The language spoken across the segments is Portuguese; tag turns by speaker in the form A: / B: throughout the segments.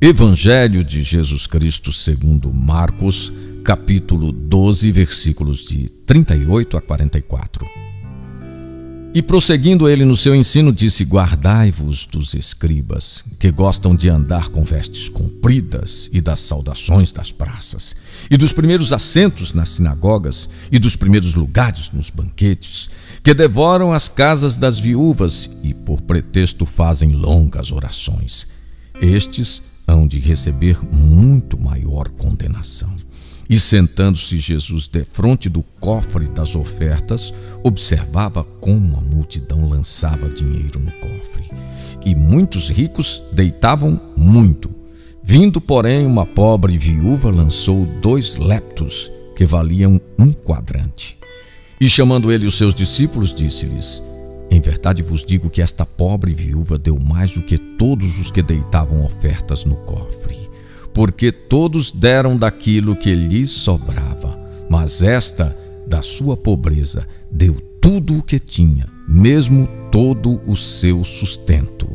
A: Evangelho de Jesus Cristo segundo Marcos, capítulo 12, versículos de 38 a 44. E prosseguindo ele no seu ensino, disse: Guardai-vos dos escribas, que gostam de andar com vestes compridas e das saudações das praças, e dos primeiros assentos nas sinagogas e dos primeiros lugares nos banquetes, que devoram as casas das viúvas e por pretexto fazem longas orações. Estes hão de receber muito maior condenação. E sentando-se Jesus defronte do cofre das ofertas, observava como a multidão lançava dinheiro no cofre. E muitos ricos deitavam muito. Vindo, porém, uma pobre viúva lançou dois leptos, que valiam um quadrante. E chamando ele os seus discípulos, disse-lhes: em verdade vos digo que esta pobre viúva deu mais do que todos os que deitavam ofertas no cofre, porque todos deram daquilo que lhes sobrava, mas esta, da sua pobreza, deu tudo o que tinha, mesmo todo o seu sustento.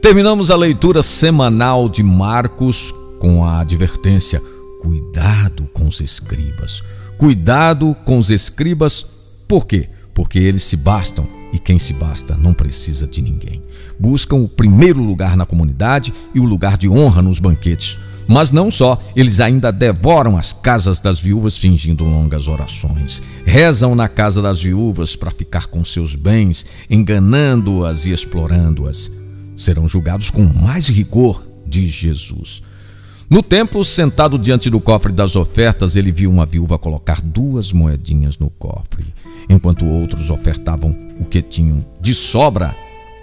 A: Terminamos a leitura semanal de Marcos com a advertência: cuidado com os escribas. Cuidado com os escribas, por quê? Porque eles se bastam e quem se basta não precisa de ninguém. Buscam o primeiro lugar na comunidade e o lugar de honra nos banquetes. Mas não só, eles ainda devoram as casas das viúvas fingindo longas orações. Rezam na casa das viúvas para ficar com seus bens, enganando-as e explorando-as. Serão julgados com mais rigor, diz Jesus. No templo, sentado diante do cofre das ofertas, ele viu uma viúva colocar duas moedinhas no cofre. Enquanto outros ofertavam o que tinham de sobra,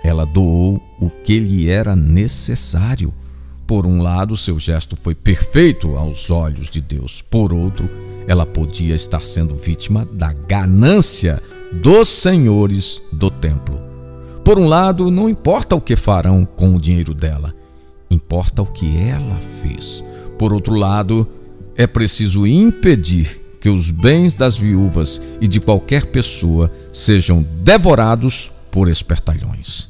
A: ela doou o que lhe era necessário. Por um lado, seu gesto foi perfeito aos olhos de Deus. Por outro, ela podia estar sendo vítima da ganância dos senhores do templo. Por um lado, não importa o que farão com o dinheiro dela, importa o que ela fez. Por outro lado, é preciso impedir que os bens das viúvas e de qualquer pessoa sejam devorados por espertalhões.